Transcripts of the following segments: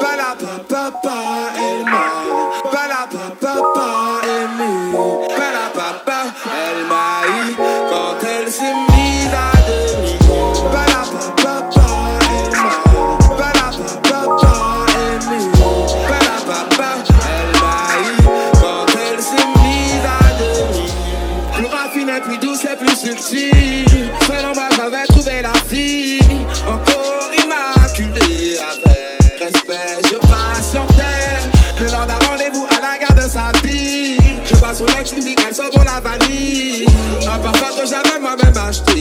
Ba-da-ba-ba-ba in me Ba-da-ba-ba-ba plus. Seul en bas, j'avais trouvé la fille. Encore immaculée avec respect, je patientais. Le lors d'un rendez-vous à la gare de sa vie. Je vois son ex, je me dis qu'elle bon la vanille. Un parfum que j'avais moi-même acheté.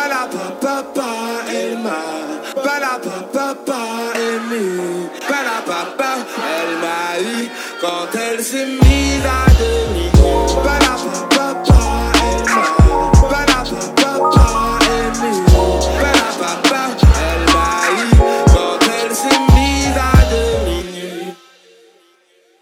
Bala papa, elle m'a. Bala papa, aimé. Bala papa, elle m'a eu quand elle s'est mise à demi.